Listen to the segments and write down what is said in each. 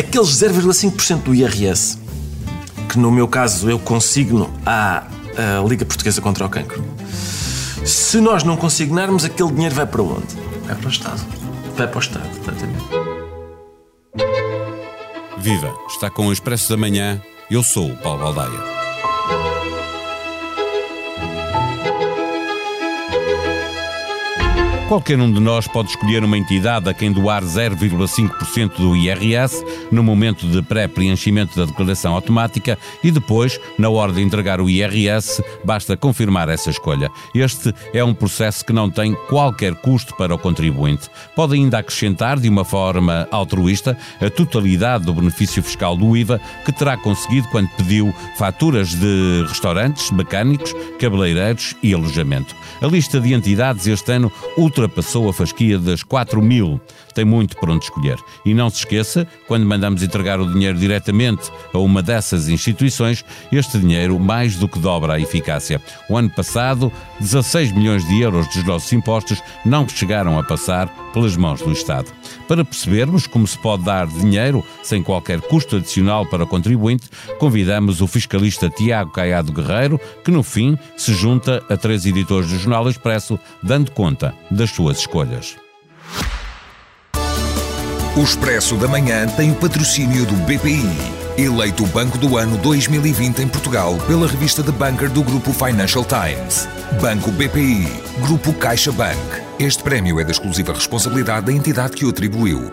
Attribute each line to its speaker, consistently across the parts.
Speaker 1: aqueles 0,5% do IRS, que no meu caso eu consigno à, à Liga Portuguesa contra o Cancro, se nós não consignarmos, aquele dinheiro vai para onde? Vai para o Estado. Vai para o Estado, exatamente.
Speaker 2: Viva! Está com o Expresso da Manhã. Eu sou o Paulo Baldaia. Qualquer um de nós pode escolher uma entidade a quem doar 0,5% do IRS no momento de pré-preenchimento da declaração automática e depois, na hora de entregar o IRS, basta confirmar essa escolha. Este é um processo que não tem qualquer custo para o contribuinte. Pode ainda acrescentar, de uma forma altruísta, a totalidade do benefício fiscal do IVA que terá conseguido quando pediu faturas de restaurantes, mecânicos, cabeleireiros e alojamento. A lista de entidades este ano ultrapassou a fasquia das 4 mil. Tem muito por onde escolher. E não se esqueça, quando mandamos entregar o dinheiro diretamente a uma dessas instituições, este dinheiro mais do que dobra a eficácia. O ano passado, 16 milhões de euros dos nossos impostos não chegaram a passar pelas mãos do Estado. Para percebermos como se pode dar dinheiro sem qualquer custo adicional para o contribuinte, convidamos o fiscalista Tiago Caiado Guerreiro, que no fim se junta a três editores do Jornal Expresso, dando conta das suas escolhas.
Speaker 3: O Expresso da Manhã tem o patrocínio do BPI, eleito Banco do Ano 2020 em Portugal pela revista The Banker do Grupo Financial Times. Banco BPI, Grupo CaixaBank. Este prémio é da exclusiva responsabilidade da entidade que o atribuiu.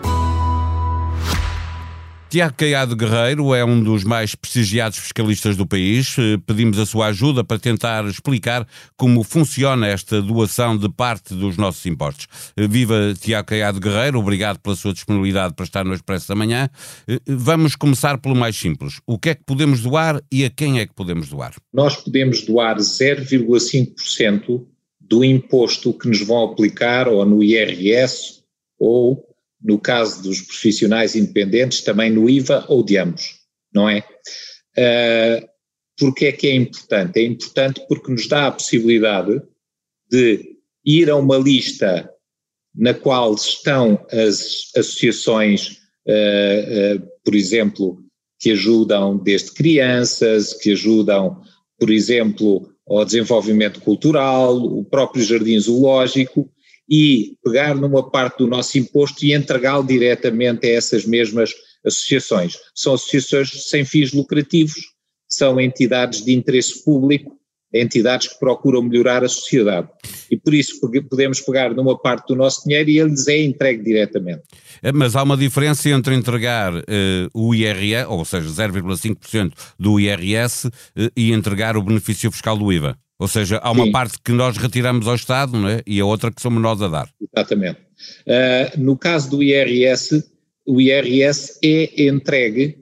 Speaker 2: Tiago Caiado Guerreiro é um dos mais prestigiados fiscalistas do país. Eh, pedimos a sua ajuda para tentar explicar como funciona esta doação de parte dos nossos impostos. Eh, viva Tiago Caiado Guerreiro, obrigado pela sua disponibilidade para estar no Expresso da Manhã. Eh, vamos começar pelo mais simples. O que é que podemos doar e a quem é que podemos doar?
Speaker 4: Nós podemos doar 0,5% do imposto que nos vão aplicar ou no IRS ou no caso dos profissionais independentes, também no IVA ou de ambos, não é? Uh, porque é que é importante? É importante porque nos dá a possibilidade de ir a uma lista na qual estão as associações, uh, uh, por exemplo, que ajudam desde crianças, que ajudam, por exemplo, ao desenvolvimento cultural, o próprio jardim zoológico, e pegar numa parte do nosso imposto e entregá-lo diretamente a essas mesmas associações. São associações sem fins lucrativos, são entidades de interesse público, entidades que procuram melhorar a sociedade. E por isso podemos pegar numa parte do nosso dinheiro e ele lhes é entregue diretamente.
Speaker 2: É, mas há uma diferença entre entregar uh, o IRS, ou seja, 0,5% do IRS, uh, e entregar o benefício fiscal do IVA. Ou seja, há uma Sim. parte que nós retiramos ao Estado não é? e a outra que somos nós a dar.
Speaker 4: Exatamente. Uh, no caso do IRS, o IRS é entregue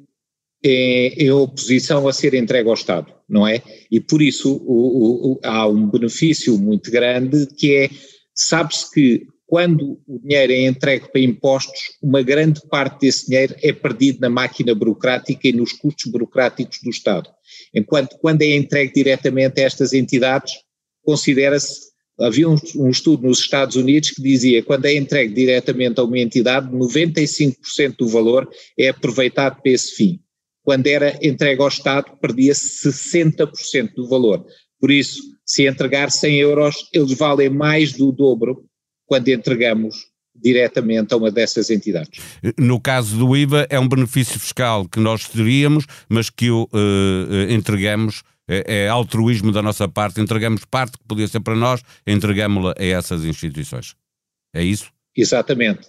Speaker 4: em, em oposição a ser entregue ao Estado, não é? E por isso o, o, há um benefício muito grande que é, sabe-se que quando o dinheiro é entregue para impostos, uma grande parte desse dinheiro é perdido na máquina burocrática e nos custos burocráticos do Estado. Enquanto quando é entregue diretamente a estas entidades, considera-se, havia um, um, estudo nos Estados Unidos que dizia que quando é entregue diretamente a uma entidade, 95% do valor é aproveitado para esse fim. Quando era entregue ao Estado, perdia-se 60% do valor. Por isso, se entregar 100 euros, eles valem mais do dobro quando entregamos diretamente a uma dessas entidades.
Speaker 2: No caso do IVA, é um benefício fiscal que nós teríamos, mas que o uh, entregamos, é, é, altruísmo da nossa parte, entregamos parte que podia ser para nós, entregamos-la a essas instituições. É isso?
Speaker 4: Exatamente.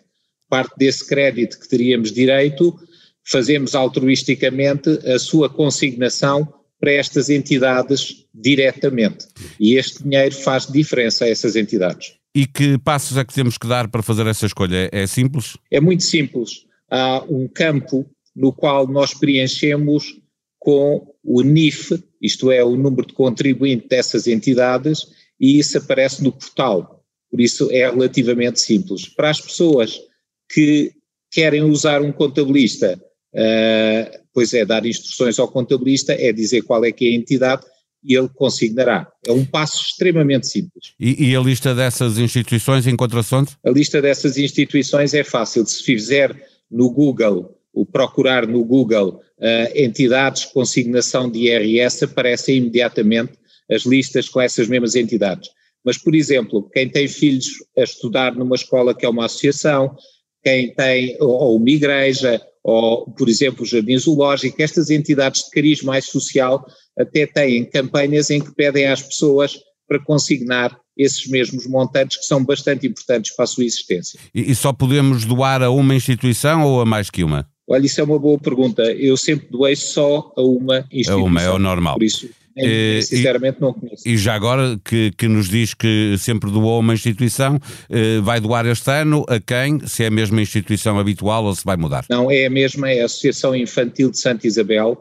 Speaker 4: Parte desse crédito que teríamos direito, fazemos altruisticamente a sua consignação para estas entidades diretamente. E este dinheiro faz diferença a essas entidades.
Speaker 2: E que passos é que temos que dar para fazer essa escolha? É simples?
Speaker 4: É muito simples. Há um campo no qual nós preenchemos com o NIF, isto é, o número de contribuinte dessas entidades, e isso aparece no portal. Por isso é relativamente simples. Para as pessoas que querem usar um contabilista, uh, pois é, dar instruções ao contabilista, é dizer qual é que é a entidade e ele consignará. É um passo extremamente simples.
Speaker 2: E, e a lista dessas instituições encontra-se onde?
Speaker 4: A lista dessas instituições é fácil. Se fizer no Google o procurar no Google uh, entidades de consignação de IRS, aparecem imediatamente as listas com essas mesmas entidades. Mas, por exemplo, quem tem filhos a estudar numa escola que é uma associação, quem tem, ou, ou uma igreja, ou, por exemplo, o Jardim Zoológico, estas entidades de cariz mais social até têm campanhas em que pedem às pessoas para consignar esses mesmos montantes que são bastante importantes para a sua existência.
Speaker 2: E, e só podemos doar a uma instituição ou a mais que uma?
Speaker 4: Olha, isso é uma boa pergunta. Eu sempre doei só a uma instituição.
Speaker 2: A uma, é o normal.
Speaker 4: Por isso, é, sinceramente,
Speaker 2: e,
Speaker 4: não conheço.
Speaker 2: E já agora que, que nos diz que sempre doou a uma instituição, eh, vai doar este ano a quem? Se é a mesma instituição habitual ou se vai mudar?
Speaker 4: Não, é a mesma, é a Associação Infantil de Santa Isabel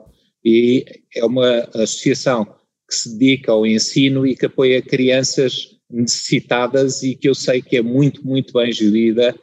Speaker 4: e é uma associação que se dedica ao ensino e que apoia crianças necessitadas e que eu sei que é muito, muito bem gerida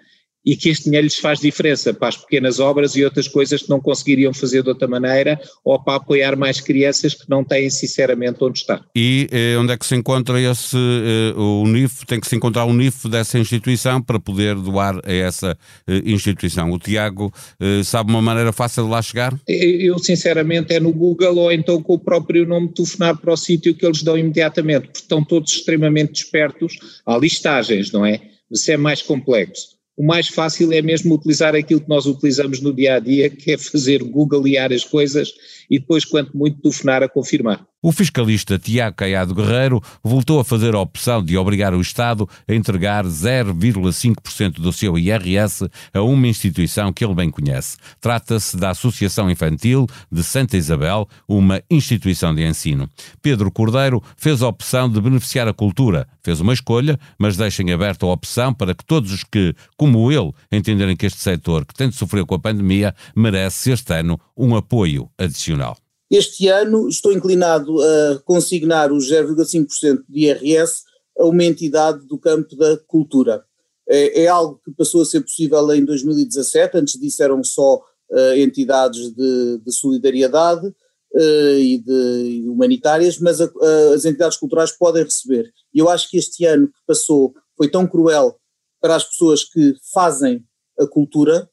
Speaker 4: e que este dinheiro lhes faz diferença para as pequenas obras e outras coisas que não conseguiriam fazer de outra maneira ou para apoiar mais crianças que não têm sinceramente onde estar.
Speaker 2: E eh, onde é que se encontra esse, eh, o NIF, tem que se encontrar o NIF dessa instituição para poder doar a essa eh, instituição. O Tiago eh, sabe uma maneira fácil de lá chegar?
Speaker 4: Eu sinceramente é no Google ou então com o próprio nome telefonar para o sítio que eles dão imediatamente, porque estão todos extremamente despertos, há listagens, não é? Mas é mais complexo o mais fácil é mesmo utilizar aquilo que nós utilizamos no dia a dia, que é fazer googlear as coisas e depois, quanto muito, telefonar a confirmar.
Speaker 2: O fiscalista Tiago Caiado Guerreiro voltou a fazer a opção de obrigar o Estado a entregar 0,5% do seu IRS a uma instituição que ele bem conhece. Trata-se da Associação Infantil de Santa Isabel, uma instituição de ensino. Pedro Cordeiro fez a opção de beneficiar a cultura. Fez uma escolha, mas deixem aberta a opção para que todos os que, como ele, entenderem que este setor que tem de sofrer com a pandemia merece este ano um apoio adicional.
Speaker 5: Este ano estou inclinado a consignar os 0,5% de IRS a uma entidade do campo da cultura. É, é, algo que passou a ser possível em 2017, antes disso eram só uh, entidades de, de solidariedade uh, e, de, e, humanitárias, mas a, uh, as entidades culturais podem receber. E eu acho que este ano que passou foi tão cruel para as pessoas que fazem a cultura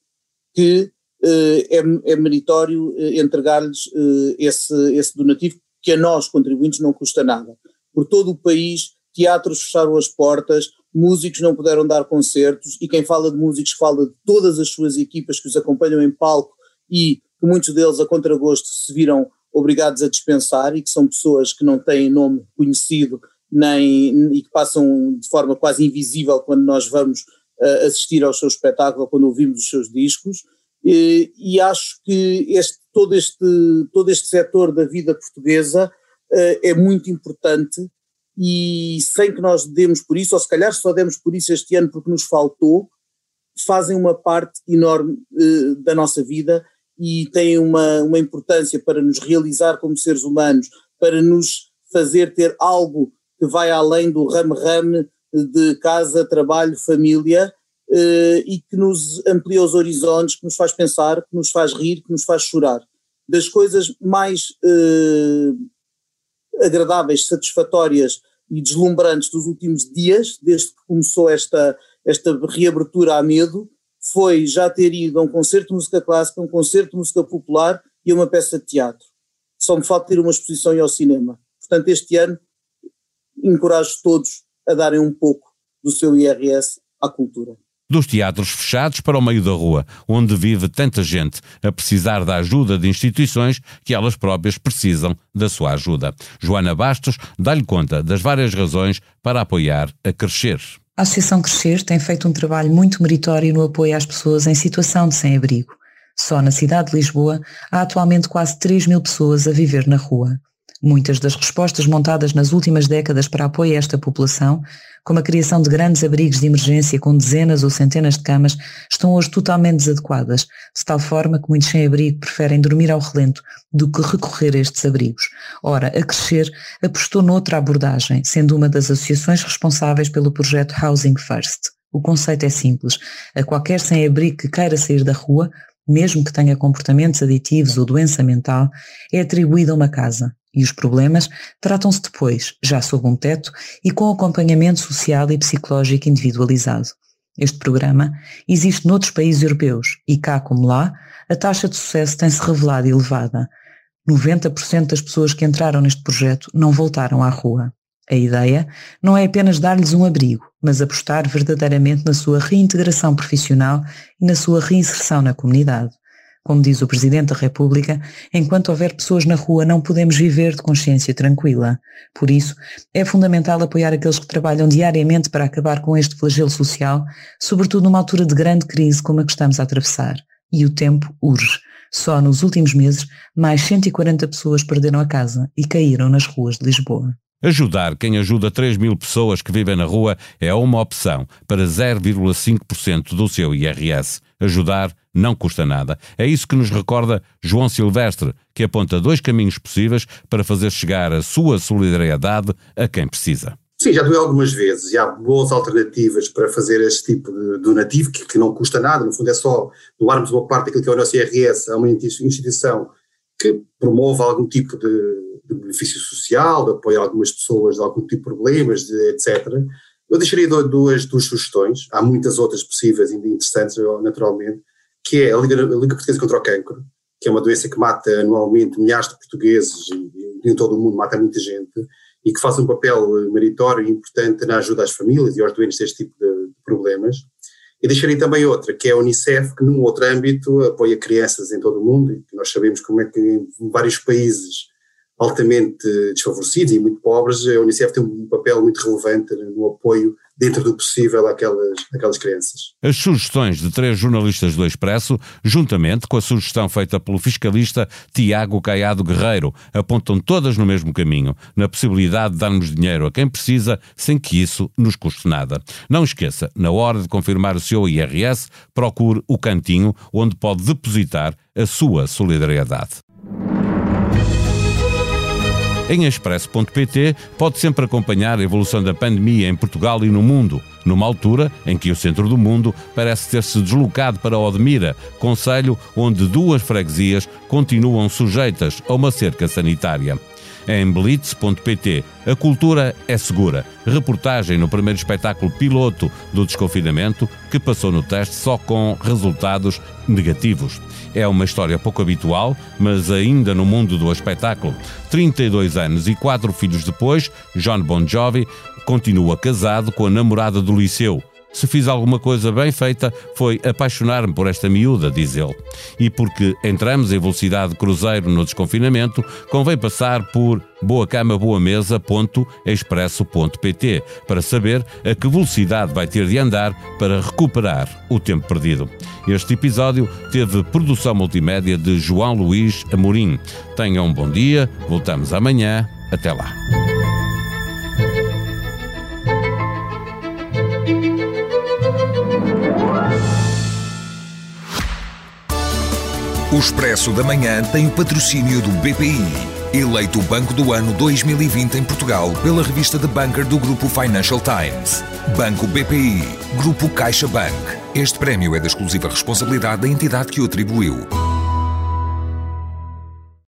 Speaker 5: que é, é meritório eh, entregar-lhes eh, esse, esse donativo que a nós, contribuintes, não custa nada. Por todo o país, teatros fecharam as portas, músicos não puderam dar concertos, e quem fala de músicos fala de todas as suas equipas que os acompanham em palco e que muitos deles, a contragosto, se viram obrigados a dispensar e que são pessoas que não têm nome conhecido nem, e que passam de forma quase invisível quando nós vamos uh, assistir ao seu espetáculo quando ouvimos os seus discos. E, e acho que este, todo, este, todo este setor da vida portuguesa uh, é muito importante e sem que nós demos por isso, ou se calhar só demos por isso este ano porque nos faltou, fazem uma parte enorme uh, da nossa vida e têm uma, uma importância para nos realizar como seres humanos, para nos fazer ter algo que vai além do rame-rame de casa, trabalho, família, e que nos amplia os horizontes, que nos faz pensar, que nos faz rir, que nos faz chorar. Das coisas mais uh, agradáveis, satisfatórias e deslumbrantes dos últimos dias, desde que começou esta, esta reabertura a medo, foi já ter ido a um concerto de música clássica, um concerto de música popular e a uma peça de teatro. Só me falta ir uma exposição e ao cinema. Portanto, este ano encorajo todos a darem um pouco do seu IRS à cultura
Speaker 2: dos teatros fechados para o meio da rua, onde vive tanta gente a precisar da ajuda de instituições que elas próprias precisam da sua ajuda. Joana Bastos dá-lhe conta das várias razões para apoiar a Crescer.
Speaker 6: A Associação Crescer tem feito um trabalho muito meritório no apoio às pessoas em situação de sem-abrigo. Só na cidade de Lisboa há atualmente quase 3 mil pessoas a viver na rua. Muitas das respostas montadas nas últimas décadas para apoio a esta população, como a criação de grandes abrigos de emergência com dezenas ou centenas de camas, estão hoje totalmente desadequadas, de tal forma que muitos sem-abrigo preferem dormir ao relento do que recorrer a estes abrigos. Ora, a Crescer apostou noutra abordagem, sendo uma das associações responsáveis pelo projeto Housing First. O conceito é simples. A qualquer sem-abrigo que queira sair da rua, mesmo que tenha comportamentos aditivos ou doença mental, é atribuída uma casa, e os problemas tratam-se depois, já sob um teto e com acompanhamento social e psicológico individualizado. Este programa existe noutros países europeus e cá como lá, a taxa de sucesso tem-se revelado elevada. 90% das pessoas que entraram neste projeto não voltaram à rua. A ideia não é apenas dar-lhes um abrigo, mas apostar verdadeiramente na sua reintegração profissional e na sua reinserção na comunidade. Como diz o Presidente da República, enquanto houver pessoas na rua não podemos viver de consciência tranquila. Por isso, é fundamental apoiar aqueles que trabalham diariamente para acabar com este flagelo social, sobretudo numa altura de grande crise como a que estamos a atravessar. E o tempo urge. Só nos últimos meses, mais 140 pessoas perderam a casa e caíram nas ruas de Lisboa.
Speaker 2: Ajudar quem ajuda 3 mil pessoas que vivem na rua é uma opção para 0,5% do seu IRS. Ajudar não custa nada. É isso que nos recorda João Silvestre, que aponta dois caminhos possíveis para fazer chegar a sua solidariedade a quem precisa.
Speaker 7: Sim, já doei algumas vezes e há boas alternativas para fazer este tipo de donativo que, que não custa nada, no fundo é só doarmos uma parte daquilo que é o nosso IRS a uma instituição que promove algum tipo de, de benefício social, de apoio a algumas pessoas de algum tipo de problemas, de, etc. Eu deixaria duas, duas sugestões, há muitas outras possíveis e interessantes, naturalmente, que é a Liga, a Liga Portuguesa contra o Cancro, que é uma doença que mata anualmente milhares de portugueses e, em todo o mundo mata muita gente, e que faz um papel meritório e importante na ajuda às famílias e aos doentes deste tipo de problemas. E deixaria também outra, que é a Unicef, que num outro âmbito apoia crianças em todo o mundo, e nós sabemos como é que em vários países altamente desfavorecidos e muito pobres, a Unicef tem um papel muito relevante no apoio dentro do possível àquelas, àquelas crianças.
Speaker 2: As sugestões de três jornalistas do Expresso, juntamente com a sugestão feita pelo fiscalista Tiago Caiado Guerreiro, apontam todas no mesmo caminho, na possibilidade de darmos dinheiro a quem precisa sem que isso nos custe nada. Não esqueça, na hora de confirmar o seu IRS, procure o cantinho onde pode depositar a sua solidariedade. Em expresso.pt pode sempre acompanhar a evolução da pandemia em Portugal e no mundo, numa altura em que o centro do mundo parece ter-se deslocado para Odmira, conselho onde duas freguesias continuam sujeitas a uma cerca sanitária. Em blitz.pt, a cultura é segura. Reportagem no primeiro espetáculo piloto do desconfinamento, que passou no teste só com resultados negativos. É uma história pouco habitual, mas ainda no mundo do espetáculo. 32 anos e quatro filhos depois, John Bon Jovi continua casado com a namorada do liceu. Se fiz alguma coisa bem feita, foi apaixonar-me por esta miúda, diz ele. E porque entramos em velocidade cruzeiro no desconfinamento, convém passar por boacama-boa-mesa.expresso.pt para saber a que velocidade vai ter de andar para recuperar o tempo perdido. Este episódio teve produção multimédia de João Luís Amorim. Tenham um bom dia, voltamos amanhã. Até lá.
Speaker 3: Expresso da Manhã tem o patrocínio do BPI, eleito o Banco do Ano 2020 em Portugal pela revista The Banker do Grupo Financial Times. Banco BPI, Grupo CaixaBank. Este prémio é da exclusiva responsabilidade da entidade que o atribuiu.